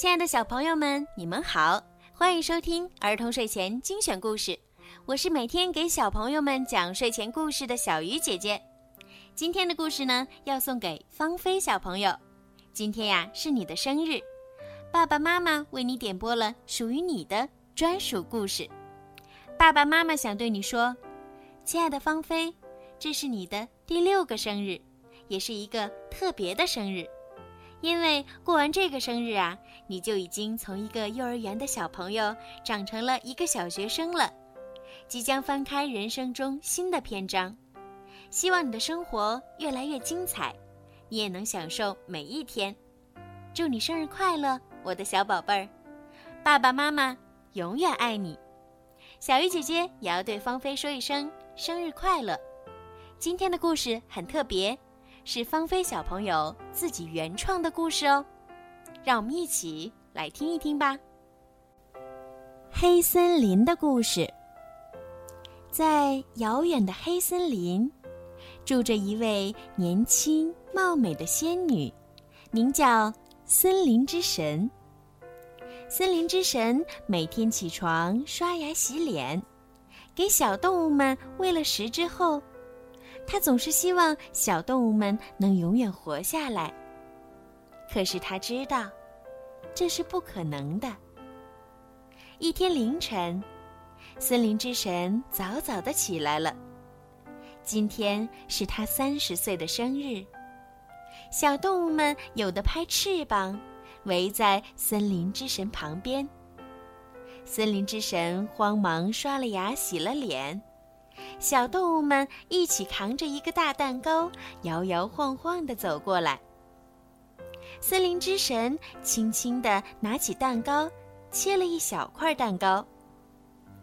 亲爱的小朋友们，你们好，欢迎收听儿童睡前精选故事。我是每天给小朋友们讲睡前故事的小鱼姐姐。今天的故事呢，要送给芳菲小朋友。今天呀，是你的生日，爸爸妈妈为你点播了属于你的专属故事。爸爸妈妈想对你说，亲爱的芳菲，这是你的第六个生日，也是一个特别的生日。因为过完这个生日啊，你就已经从一个幼儿园的小朋友长成了一个小学生了，即将翻开人生中新的篇章。希望你的生活越来越精彩，你也能享受每一天。祝你生日快乐，我的小宝贝儿！爸爸妈妈永远爱你。小鱼姐姐也要对芳菲说一声生日快乐。今天的故事很特别。是芳菲小朋友自己原创的故事哦，让我们一起来听一听吧。黑森林的故事，在遥远的黑森林，住着一位年轻貌美的仙女，名叫森林之神。森林之神每天起床刷牙洗脸，给小动物们喂了食之后。他总是希望小动物们能永远活下来，可是他知道，这是不可能的。一天凌晨，森林之神早早的起来了。今天是他三十岁的生日，小动物们有的拍翅膀，围在森林之神旁边。森林之神慌忙刷了牙，洗了脸。小动物们一起扛着一个大蛋糕，摇摇晃晃地走过来。森林之神轻轻地拿起蛋糕，切了一小块蛋糕，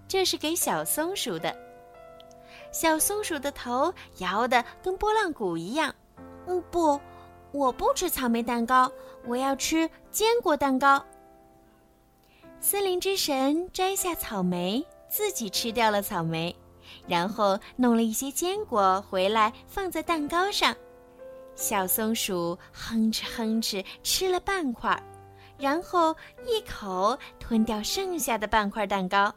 这是给小松鼠的。小松鼠的头摇得跟拨浪鼓一样。嗯，不，我不吃草莓蛋糕，我要吃坚果蛋糕。森林之神摘下草莓，自己吃掉了草莓。然后弄了一些坚果回来，放在蛋糕上。小松鼠哼哧哼哧吃了半块，然后一口吞掉剩下的半块蛋糕。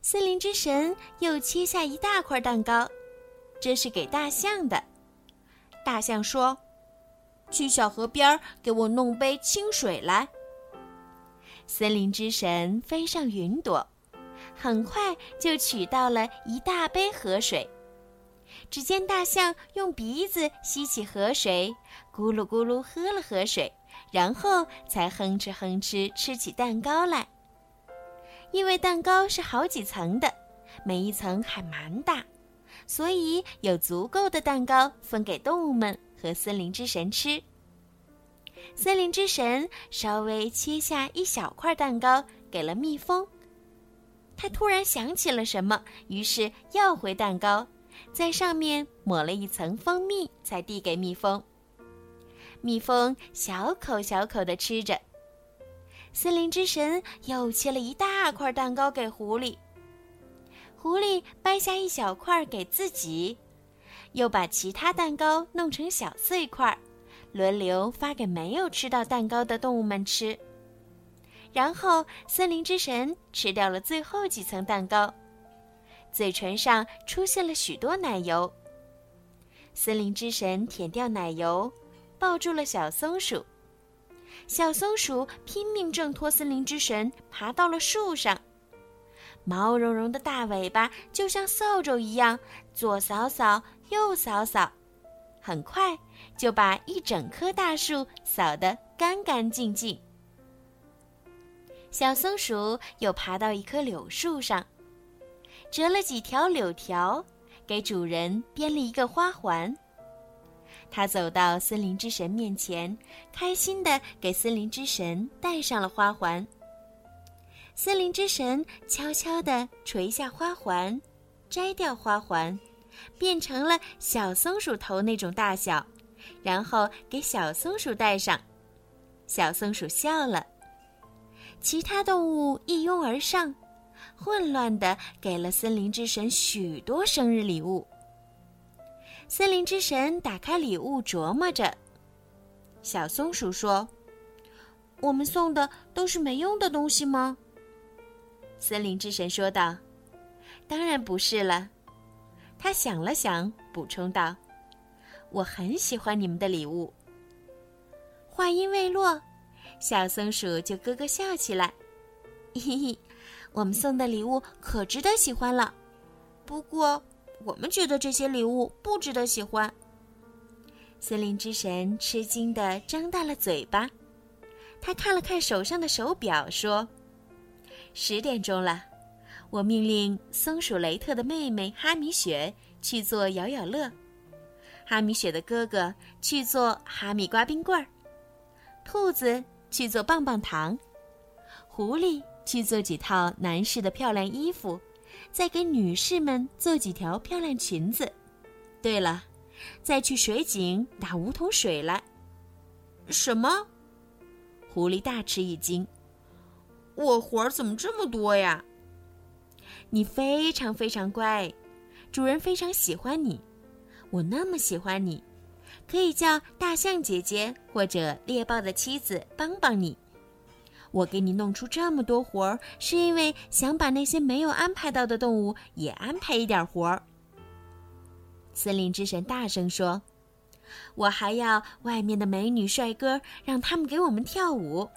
森林之神又切下一大块蛋糕，这是给大象的。大象说：“去小河边给我弄杯清水来。”森林之神飞上云朵。很快就取到了一大杯河水。只见大象用鼻子吸起河水，咕噜咕噜喝了河水，然后才哼哧哼哧吃起蛋糕来。因为蛋糕是好几层的，每一层还蛮大，所以有足够的蛋糕分给动物们和森林之神吃。森林之神稍微切下一小块蛋糕给了蜜蜂。他突然想起了什么，于是要回蛋糕，在上面抹了一层蜂蜜，才递给蜜蜂。蜜蜂小口小口地吃着。森林之神又切了一大块蛋糕给狐狸，狐狸掰下一小块给自己，又把其他蛋糕弄成小碎块，轮流发给没有吃到蛋糕的动物们吃。然后，森林之神吃掉了最后几层蛋糕，嘴唇上出现了许多奶油。森林之神舔掉奶油，抱住了小松鼠。小松鼠拼命挣脱森林之神，爬到了树上。毛茸茸的大尾巴就像扫帚一样，左扫扫，右扫扫，很快就把一整棵大树扫得干干净净。小松鼠又爬到一棵柳树上，折了几条柳条，给主人编了一个花环。它走到森林之神面前，开心地给森林之神戴上了花环。森林之神悄悄地垂下花环，摘掉花环，变成了小松鼠头那种大小，然后给小松鼠戴上。小松鼠笑了。其他动物一拥而上，混乱的给了森林之神许多生日礼物。森林之神打开礼物，琢磨着。小松鼠说：“我们送的都是没用的东西吗？森林之神说道：“当然不是了。”他想了想，补充道：“我很喜欢你们的礼物。”话音未落，小松鼠就咯咯笑起来：“嘿嘿，我们送的礼物可值得喜欢了。不过，我们觉得这些礼物不值得喜欢。”森林之神吃惊地张大了嘴巴，他看了看手上的手表，说：“十点钟了，我命令松鼠雷特的妹妹哈米雪去做摇摇乐，哈米雪的哥哥去做哈密瓜冰棍儿，兔子去做棒棒糖，狐狸去做几套男士的漂亮衣服，再给女士们做几条漂亮裙子。对了。”再去水井打五桶水来。什么？狐狸大吃一惊。我活儿怎么这么多呀？你非常非常乖，主人非常喜欢你。我那么喜欢你，可以叫大象姐姐或者猎豹的妻子帮帮你。我给你弄出这么多活儿，是因为想把那些没有安排到的动物也安排一点活儿。森林之神大声说：“我还要外面的美女帅哥，让他们给我们跳舞。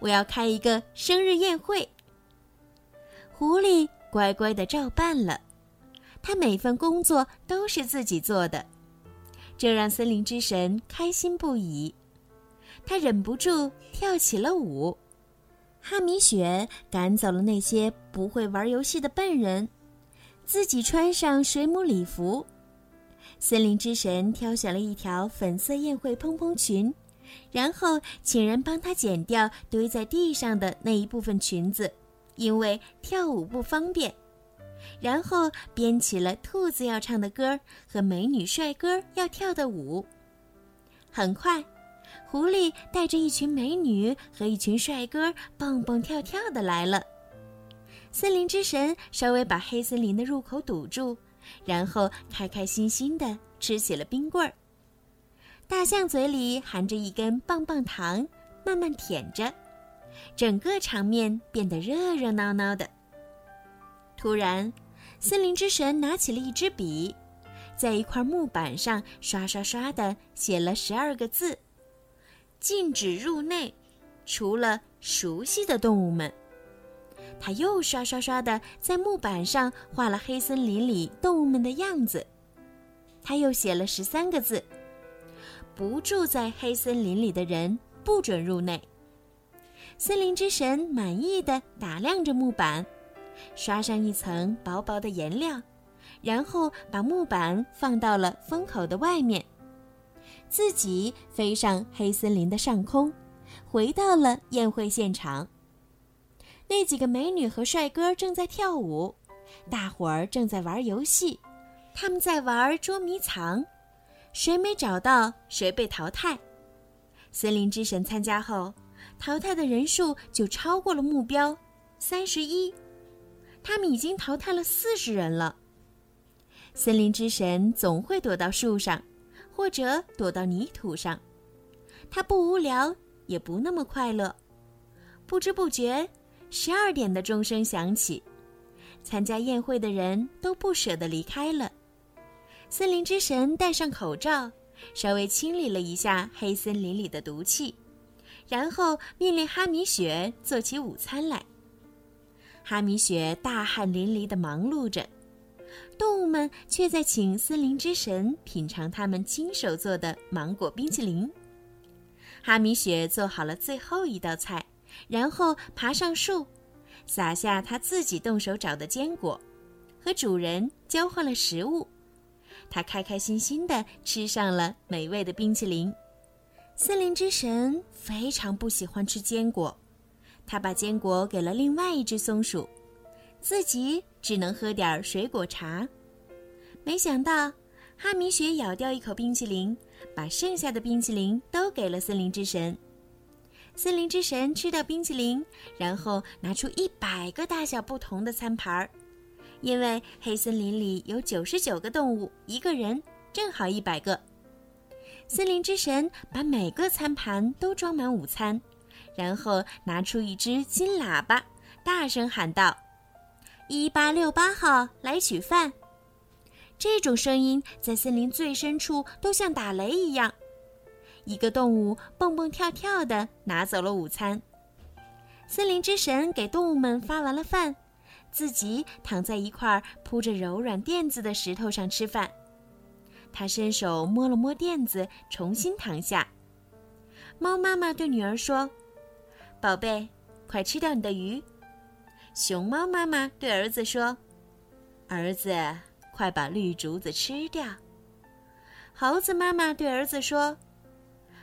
我要开一个生日宴会。”狐狸乖乖的照办了，他每份工作都是自己做的，这让森林之神开心不已。他忍不住跳起了舞。哈米雪赶走了那些不会玩游戏的笨人，自己穿上水母礼服。森林之神挑选了一条粉色宴会蓬蓬裙，然后请人帮他剪掉堆在地上的那一部分裙子，因为跳舞不方便。然后编起了兔子要唱的歌和美女帅哥要跳的舞。很快，狐狸带着一群美女和一群帅哥蹦蹦跳跳的来了。森林之神稍微把黑森林的入口堵住。然后开开心心地吃起了冰棍儿。大象嘴里含着一根棒棒糖，慢慢舔着，整个场面变得热热闹闹的。突然，森林之神拿起了一支笔，在一块木板上刷刷刷地写了十二个字：“禁止入内，除了熟悉的动物们。”他又刷刷刷地在木板上画了黑森林里动物们的样子。他又写了十三个字：“不住在黑森林里的人不准入内。”森林之神满意的打量着木板，刷上一层薄薄的颜料，然后把木板放到了风口的外面，自己飞上黑森林的上空，回到了宴会现场。那几个美女和帅哥正在跳舞，大伙儿正在玩游戏，他们在玩捉迷藏，谁没找到谁被淘汰。森林之神参加后，淘汰的人数就超过了目标，三十一，他们已经淘汰了四十人了。森林之神总会躲到树上，或者躲到泥土上，他不无聊，也不那么快乐，不知不觉。十二点的钟声响起，参加宴会的人都不舍得离开了。森林之神戴上口罩，稍微清理了一下黑森林里的毒气，然后命令哈米雪做起午餐来。哈米雪大汗淋漓地忙碌着，动物们却在请森林之神品尝他们亲手做的芒果冰淇淋。哈米雪做好了最后一道菜。然后爬上树，撒下他自己动手找的坚果，和主人交换了食物。他开开心心地吃上了美味的冰淇淋。森林之神非常不喜欢吃坚果，他把坚果给了另外一只松鼠，自己只能喝点水果茶。没想到，哈米雪咬掉一口冰淇淋，把剩下的冰淇淋都给了森林之神。森林之神吃掉冰淇淋，然后拿出一百个大小不同的餐盘儿，因为黑森林里有九十九个动物，一个人正好一百个。森林之神把每个餐盘都装满午餐，然后拿出一只金喇叭，大声喊道：“一八六八号来取饭！”这种声音在森林最深处都像打雷一样。一个动物蹦蹦跳跳地拿走了午餐。森林之神给动物们发完了饭，自己躺在一块铺着柔软垫子的石头上吃饭。他伸手摸了摸垫子，重新躺下。猫妈妈对女儿说：“宝贝，快吃掉你的鱼。”熊猫妈妈对儿子说：“儿子，快把绿竹子吃掉。”猴子妈妈对儿子说：“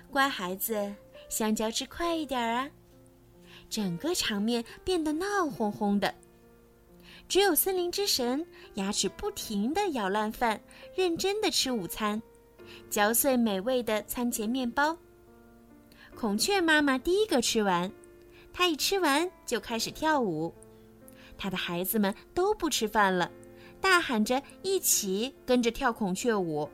乖孩子，香蕉吃快一点啊。”整个场面变得闹哄哄的，只有森林之神牙齿不停地咬烂饭，认真地吃午餐，嚼碎美味的餐前面包。孔雀妈妈第一个吃完，他一吃完就开始跳舞。他的孩子们都不吃饭了，大喊着一起跟着跳孔雀舞。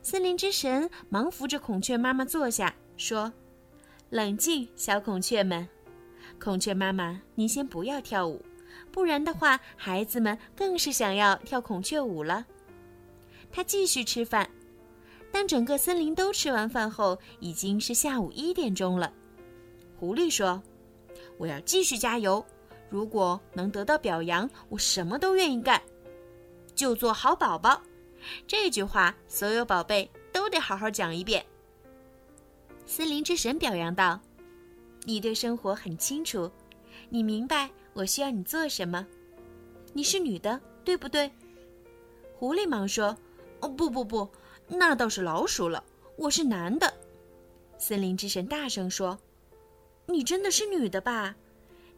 森林之神忙扶着孔雀妈妈坐下，说：“冷静，小孔雀们。”孔雀妈妈，您先不要跳舞，不然的话，孩子们更是想要跳孔雀舞了。他继续吃饭。当整个森林都吃完饭后，已经是下午一点钟了。狐狸说：“我要继续加油，如果能得到表扬，我什么都愿意干。就做好宝宝。”这句话，所有宝贝都得好好讲一遍。森林之神表扬道。你对生活很清楚，你明白我需要你做什么。你是女的，对不对？狐狸忙说：“哦，不不不，那倒是老鼠了。我是男的。”森林之神大声说：“你真的是女的吧？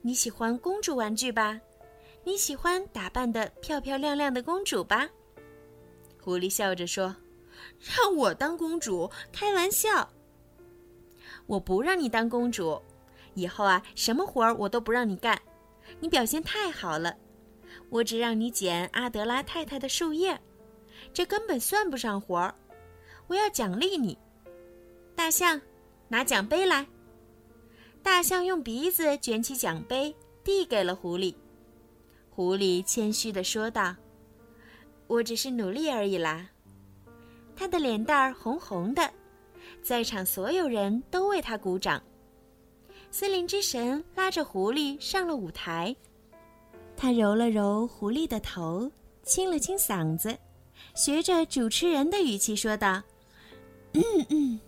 你喜欢公主玩具吧？你喜欢打扮的漂漂亮亮的公主吧？”狐狸笑着说：“让我当公主？开玩笑！我不让你当公主。”以后啊，什么活儿我都不让你干，你表现太好了，我只让你捡阿德拉太太的树叶，这根本算不上活儿。我要奖励你，大象，拿奖杯来。大象用鼻子卷起奖杯，递给了狐狸。狐狸谦虚地说道：“我只是努力而已啦。”他的脸蛋儿红红的，在场所有人都为他鼓掌。森林之神拉着狐狸上了舞台，他揉了揉狐狸的头，清了清嗓子，学着主持人的语气说道：“嗯嗯，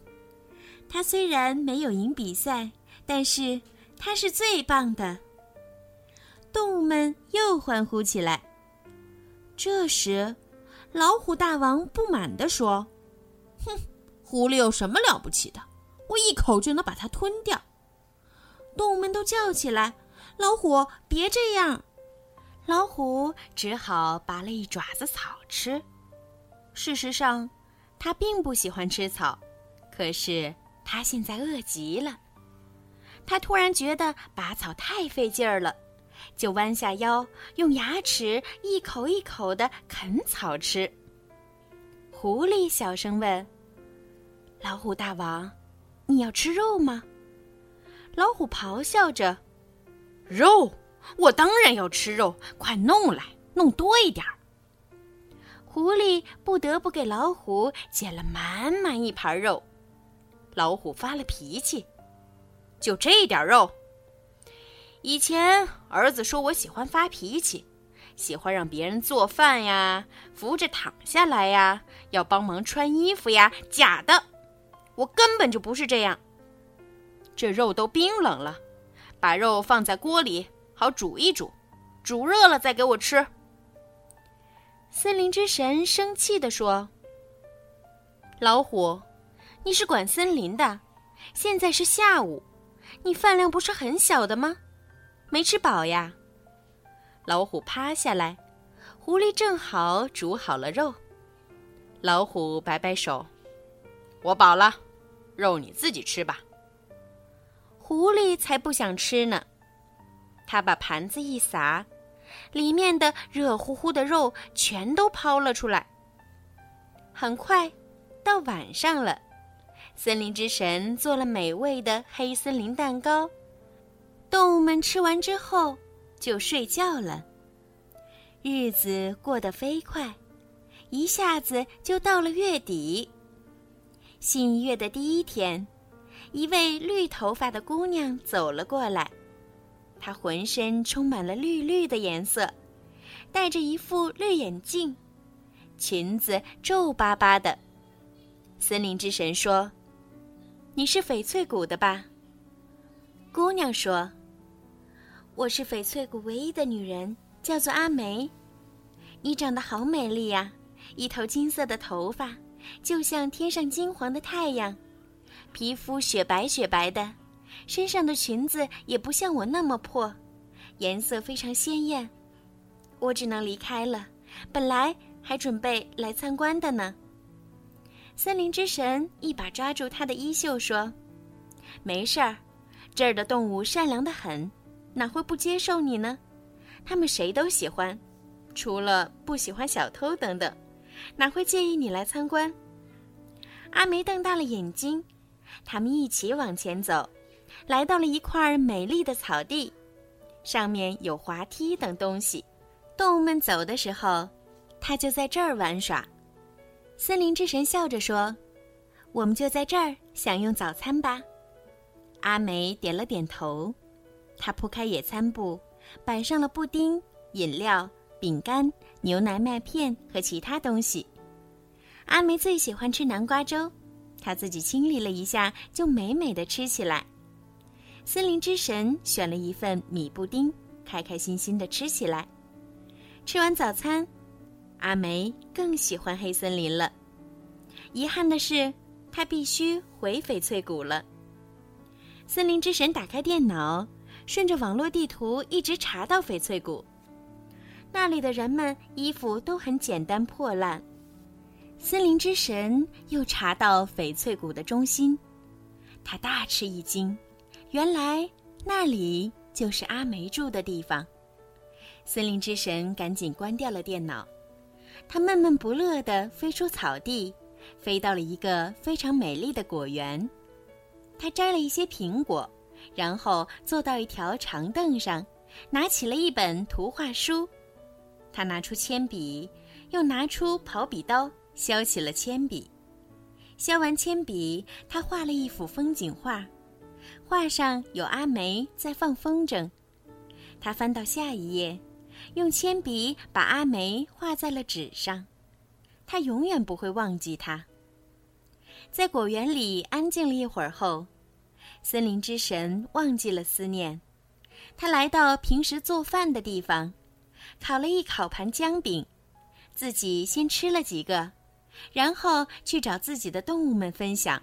他虽然没有赢比赛，但是它是最棒的。”动物们又欢呼起来。这时，老虎大王不满地说：“哼，狐狸有什么了不起的？我一口就能把它吞掉。”动物们都叫起来：“老虎，别这样！”老虎只好拔了一爪子草吃。事实上，它并不喜欢吃草，可是它现在饿极了。他突然觉得拔草太费劲儿了，就弯下腰，用牙齿一口一口的啃草吃。狐狸小声问：“老虎大王，你要吃肉吗？”老虎咆哮着：“肉，我当然要吃肉！快弄来，弄多一点儿。”狐狸不得不给老虎捡了满满一盘肉。老虎发了脾气：“就这点肉？以前儿子说我喜欢发脾气，喜欢让别人做饭呀，扶着躺下来呀，要帮忙穿衣服呀。假的，我根本就不是这样。”这肉都冰冷了，把肉放在锅里，好煮一煮，煮热了再给我吃。森林之神生气地说：“老虎，你是管森林的，现在是下午，你饭量不是很小的吗？没吃饱呀？”老虎趴下来，狐狸正好煮好了肉。老虎摆摆手：“我饱了，肉你自己吃吧。”狐狸才不想吃呢，他把盘子一撒，里面的热乎乎的肉全都抛了出来。很快，到晚上了，森林之神做了美味的黑森林蛋糕。动物们吃完之后就睡觉了。日子过得飞快，一下子就到了月底。新月的第一天，一位绿头发的姑娘走了过来，她浑身充满了绿绿的颜色，戴着一副绿眼镜，裙子皱巴巴的。森林之神说：“你是翡翠谷的吧？”姑娘说。我是翡翠谷唯一的女人，叫做阿梅。你长得好美丽呀，一头金色的头发，就像天上金黄的太阳，皮肤雪白雪白的，身上的裙子也不像我那么破，颜色非常鲜艳。我只能离开了，本来还准备来参观的呢。森林之神一把抓住他的衣袖说：“没事儿，这儿的动物善良的很。”哪会不接受你呢？他们谁都喜欢，除了不喜欢小偷等等，哪会介意你来参观？阿梅瞪大了眼睛，他们一起往前走，来到了一块美丽的草地，上面有滑梯等东西。动物们走的时候，他就在这儿玩耍。森林之神笑着说：“我们就在这儿享用早餐吧。”阿梅点了点头。他铺开野餐布，摆上了布丁、饮料、饼干、牛奶、麦片和其他东西。阿梅最喜欢吃南瓜粥，她自己清理了一下，就美美的吃起来。森林之神选了一份米布丁，开开心心的吃起来。吃完早餐，阿梅更喜欢黑森林了。遗憾的是，他必须回翡翠谷了。森林之神打开电脑。顺着网络地图一直查到翡翠谷，那里的人们衣服都很简单破烂。森林之神又查到翡翠谷的中心，他大吃一惊，原来那里就是阿梅住的地方。森林之神赶紧关掉了电脑，他闷闷不乐地飞出草地，飞到了一个非常美丽的果园，他摘了一些苹果。然后坐到一条长凳上，拿起了一本图画书。他拿出铅笔，又拿出刨笔刀，削起了铅笔。削完铅笔，他画了一幅风景画，画上有阿梅在放风筝。他翻到下一页，用铅笔把阿梅画在了纸上。他永远不会忘记她。在果园里安静了一会儿后。森林之神忘记了思念，他来到平时做饭的地方，烤了一烤盘姜饼，自己先吃了几个，然后去找自己的动物们分享。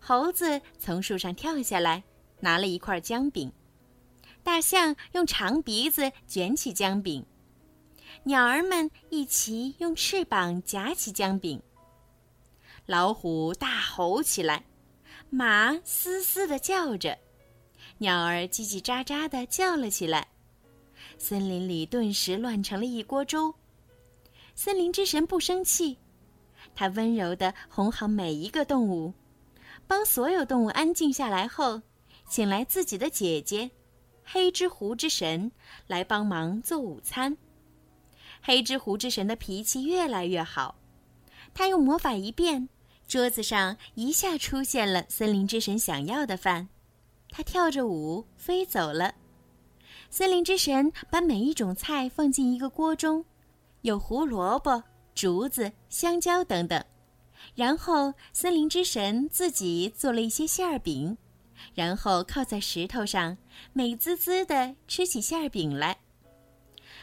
猴子从树上跳下来，拿了一块姜饼；大象用长鼻子卷起姜饼；鸟儿们一起用翅膀夹起姜饼；老虎大吼起来。马嘶嘶地叫着，鸟儿叽叽喳喳地叫了起来，森林里顿时乱成了一锅粥。森林之神不生气，他温柔地哄好每一个动物，帮所有动物安静下来后，请来自己的姐姐黑之狐之神来帮忙做午餐。黑之狐之神的脾气越来越好，他用魔法一变。桌子上一下出现了森林之神想要的饭，他跳着舞飞走了。森林之神把每一种菜放进一个锅中，有胡萝卜、竹子、香蕉等等。然后森林之神自己做了一些馅儿饼，然后靠在石头上，美滋滋地吃起馅饼来。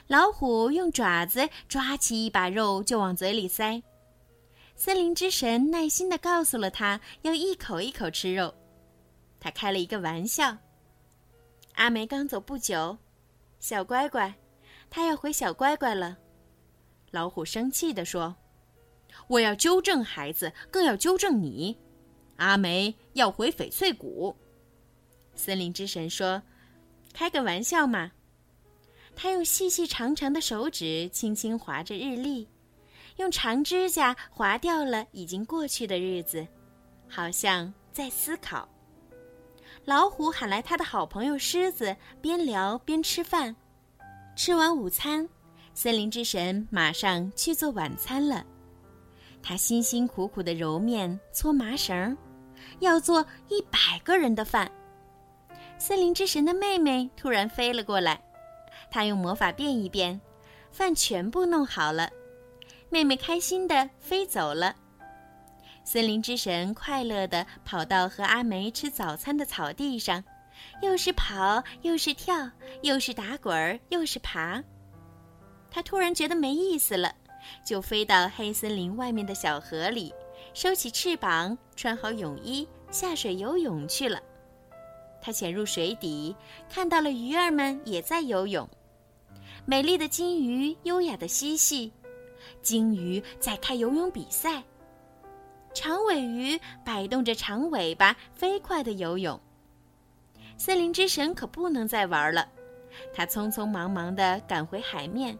老虎用爪子抓起一把肉就往嘴里塞。森林之神耐心地告诉了他要一口一口吃肉，他开了一个玩笑。阿梅刚走不久，小乖乖，他要回小乖乖了。老虎生气地说：“我要纠正孩子，更要纠正你。阿梅要回翡翠谷。”森林之神说：“开个玩笑嘛。”他用细细长长的手指轻轻划着日历。用长指甲划掉了已经过去的日子，好像在思考。老虎喊来他的好朋友狮子，边聊边吃饭。吃完午餐，森林之神马上去做晚餐了。他辛辛苦苦的揉面、搓麻绳，要做一百个人的饭。森林之神的妹妹突然飞了过来，她用魔法变一变，饭全部弄好了。妹妹开心的飞走了。森林之神快乐地跑到和阿梅吃早餐的草地上，又是跑又是跳，又是打滚儿又是爬。他突然觉得没意思了，就飞到黑森林外面的小河里，收起翅膀，穿好泳衣，下水游泳去了。他潜入水底，看到了鱼儿们也在游泳，美丽的金鱼优雅地嬉戏，鲸鱼在开游泳比赛。长尾鱼摆动着长尾巴，飞快地游泳。森林之神可不能再玩了，他匆匆忙忙地赶回海面，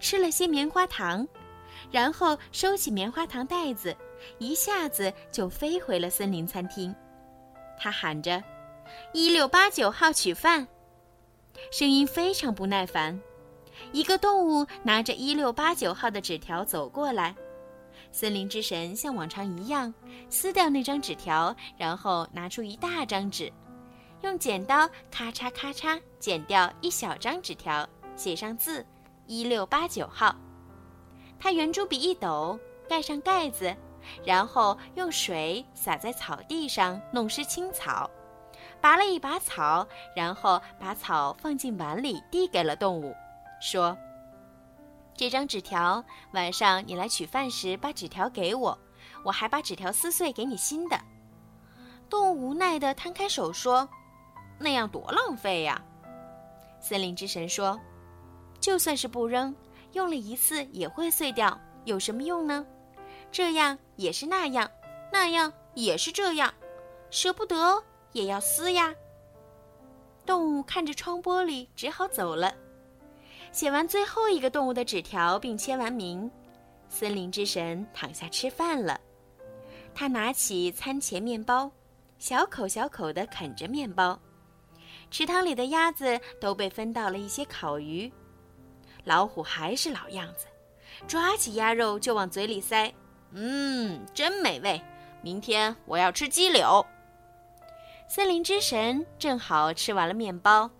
吃了些棉花糖，然后收起棉花糖袋子，一下子就飞回了森林餐厅。他喊着：“一六八九号取饭！”声音非常不耐烦。一个动物拿着一六八九号的纸条走过来。森林之神像往常一样撕掉那张纸条，然后拿出一大张纸，用剪刀咔嚓咔嚓剪掉一小张纸条，写上字“一六八九号”。他圆珠笔一抖，盖上盖子，然后用水洒在草地上，弄湿青草，拔了一把草，然后把草放进碗里，递给了动物，说。这张纸条，晚上你来取饭时把纸条给我，我还把纸条撕碎给你新的。动物无奈地摊开手说：“那样多浪费呀！”森林之神说：“就算是不扔，用了一次也会碎掉，有什么用呢？这样也是那样，那样也是这样，舍不得也要撕呀。”动物看着窗玻璃，只好走了。写完最后一个动物的纸条，并签完名，森林之神躺下吃饭了。他拿起餐前面包，小口小口地啃着面包。池塘里的鸭子都被分到了一些烤鱼。老虎还是老样子，抓起鸭肉就往嘴里塞。嗯，真美味。明天我要吃鸡柳。森林之神正好吃完了面包，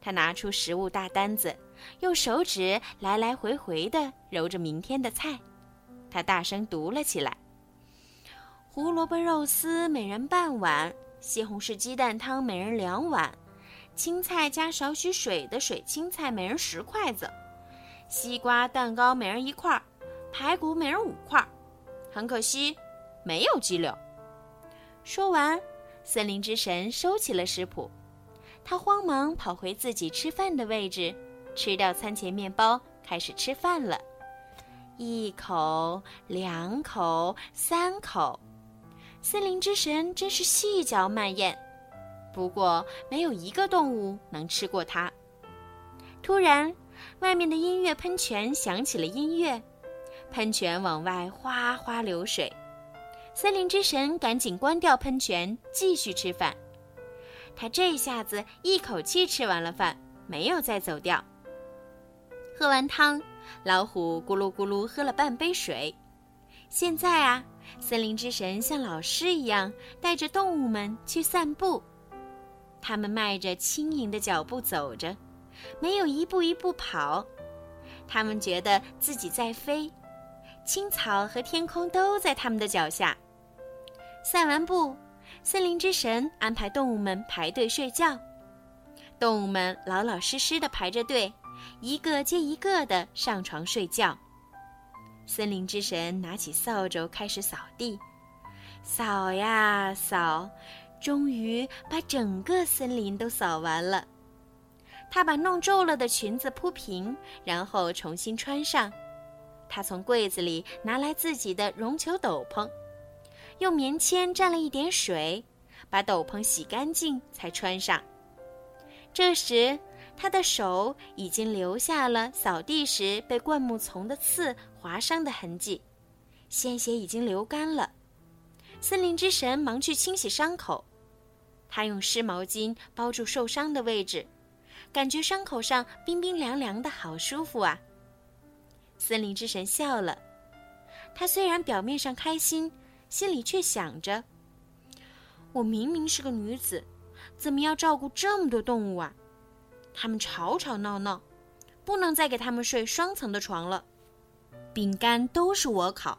他拿出食物大单子。用手指来来回回地揉着明天的菜，他大声读了起来：“胡萝卜肉丝每人半碗，西红柿鸡蛋汤每人两碗，青菜加少许水的水青菜每人十筷子，西瓜蛋糕每人一块，排骨每人五块。很可惜，没有鸡柳。”说完，森林之神收起了食谱，他慌忙跑回自己吃饭的位置。吃掉餐前面包，开始吃饭了。一口，两口，三口，森林之神真是细嚼慢咽。不过，没有一个动物能吃过它。突然，外面的音乐喷泉响起了音乐，喷泉往外哗哗流水。森林之神赶紧关掉喷泉，继续吃饭。他这下子一口气吃完了饭，没有再走掉。喝完汤，老虎咕噜咕噜喝了半杯水。现在啊，森林之神像老师一样带着动物们去散步。他们迈着轻盈的脚步走着，没有一步一步跑。他们觉得自己在飞，青草和天空都在他们的脚下。散完步，森林之神安排动物们排队睡觉。动物们老老实实的排着队。一个接一个的上床睡觉。森林之神拿起扫帚开始扫地，扫呀扫，终于把整个森林都扫完了。他把弄皱了的裙子铺平，然后重新穿上。他从柜子里拿来自己的绒球斗篷，用棉签蘸了一点水，把斗篷洗干净才穿上。这时。他的手已经留下了扫地时被灌木丛的刺划伤的痕迹，鲜血已经流干了。森林之神忙去清洗伤口，他用湿毛巾包住受伤的位置，感觉伤口上冰冰凉凉的，好舒服啊！森林之神笑了，他虽然表面上开心，心里却想着：我明明是个女子，怎么要照顾这么多动物啊？他们吵吵闹闹，不能再给他们睡双层的床了。饼干都是我烤，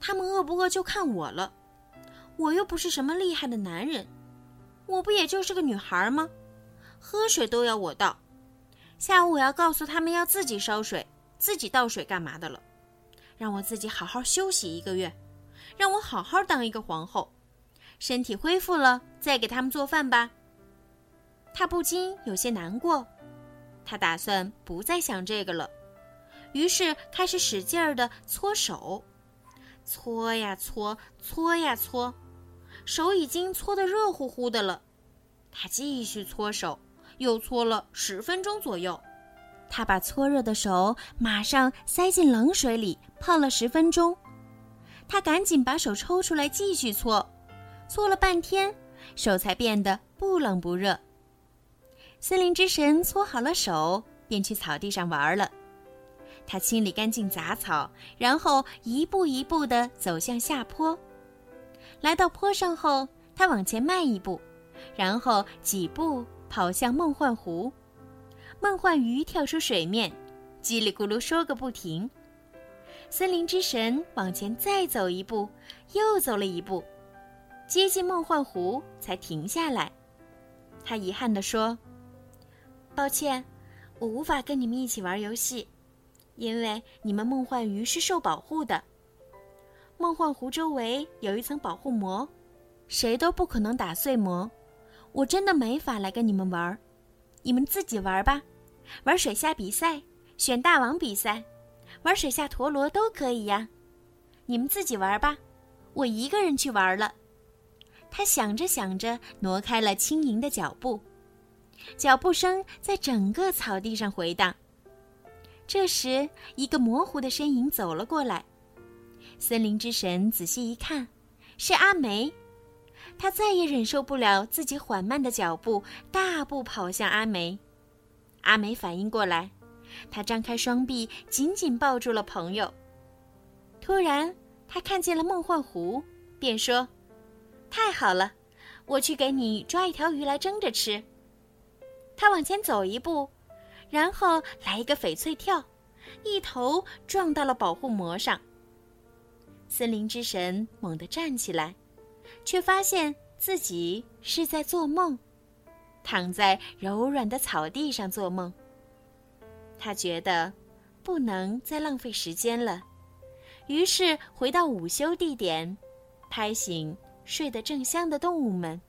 他们饿不饿就看我了。我又不是什么厉害的男人，我不也就是个女孩吗？喝水都要我倒，下午我要告诉他们要自己烧水、自己倒水干嘛的了。让我自己好好休息一个月，让我好好当一个皇后，身体恢复了再给他们做饭吧。他不禁有些难过，他打算不再想这个了，于是开始使劲儿的搓手，搓呀搓，搓呀搓，手已经搓得热乎乎的了。他继续搓手，又搓了十分钟左右。他把搓热的手马上塞进冷水里泡了十分钟。他赶紧把手抽出来继续搓，搓了半天，手才变得不冷不热。森林之神搓好了手，便去草地上玩了。他清理干净杂草，然后一步一步地走向下坡。来到坡上后，他往前迈一步，然后几步跑向梦幻湖。梦幻鱼跳出水面，叽里咕噜说个不停。森林之神往前再走一步，又走了一步，接近梦幻湖才停下来。他遗憾地说。抱歉，我无法跟你们一起玩游戏，因为你们梦幻鱼是受保护的。梦幻湖周围有一层保护膜，谁都不可能打碎膜。我真的没法来跟你们玩，你们自己玩吧。玩水下比赛，选大王比赛，玩水下陀螺都可以呀。你们自己玩吧，我一个人去玩了。他想着想着，挪开了轻盈的脚步。脚步声在整个草地上回荡。这时，一个模糊的身影走了过来。森林之神仔细一看，是阿梅。他再也忍受不了自己缓慢的脚步，大步跑向阿梅。阿梅反应过来，他张开双臂，紧紧抱住了朋友。突然，他看见了梦幻湖，便说：“太好了，我去给你抓一条鱼来蒸着吃。”他往前走一步，然后来一个翡翠跳，一头撞到了保护膜上。森林之神猛地站起来，却发现自己是在做梦，躺在柔软的草地上做梦。他觉得不能再浪费时间了，于是回到午休地点，拍醒睡得正香的动物们。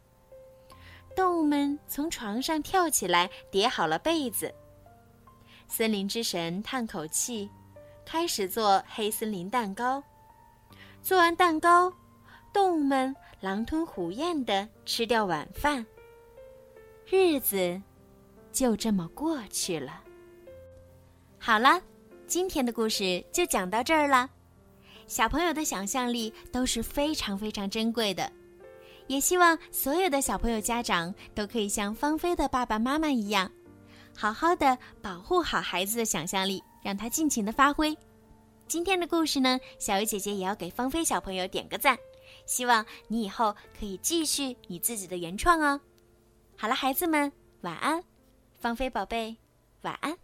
动物们从床上跳起来，叠好了被子。森林之神叹口气，开始做黑森林蛋糕。做完蛋糕，动物们狼吞虎咽地吃掉晚饭。日子就这么过去了。好了，今天的故事就讲到这儿了。小朋友的想象力都是非常非常珍贵的。也希望所有的小朋友家长都可以像芳菲的爸爸妈妈一样，好好的保护好孩子的想象力，让他尽情的发挥。今天的故事呢，小鱼姐姐也要给芳菲小朋友点个赞，希望你以后可以继续你自己的原创哦。好了，孩子们，晚安，芳菲宝贝，晚安。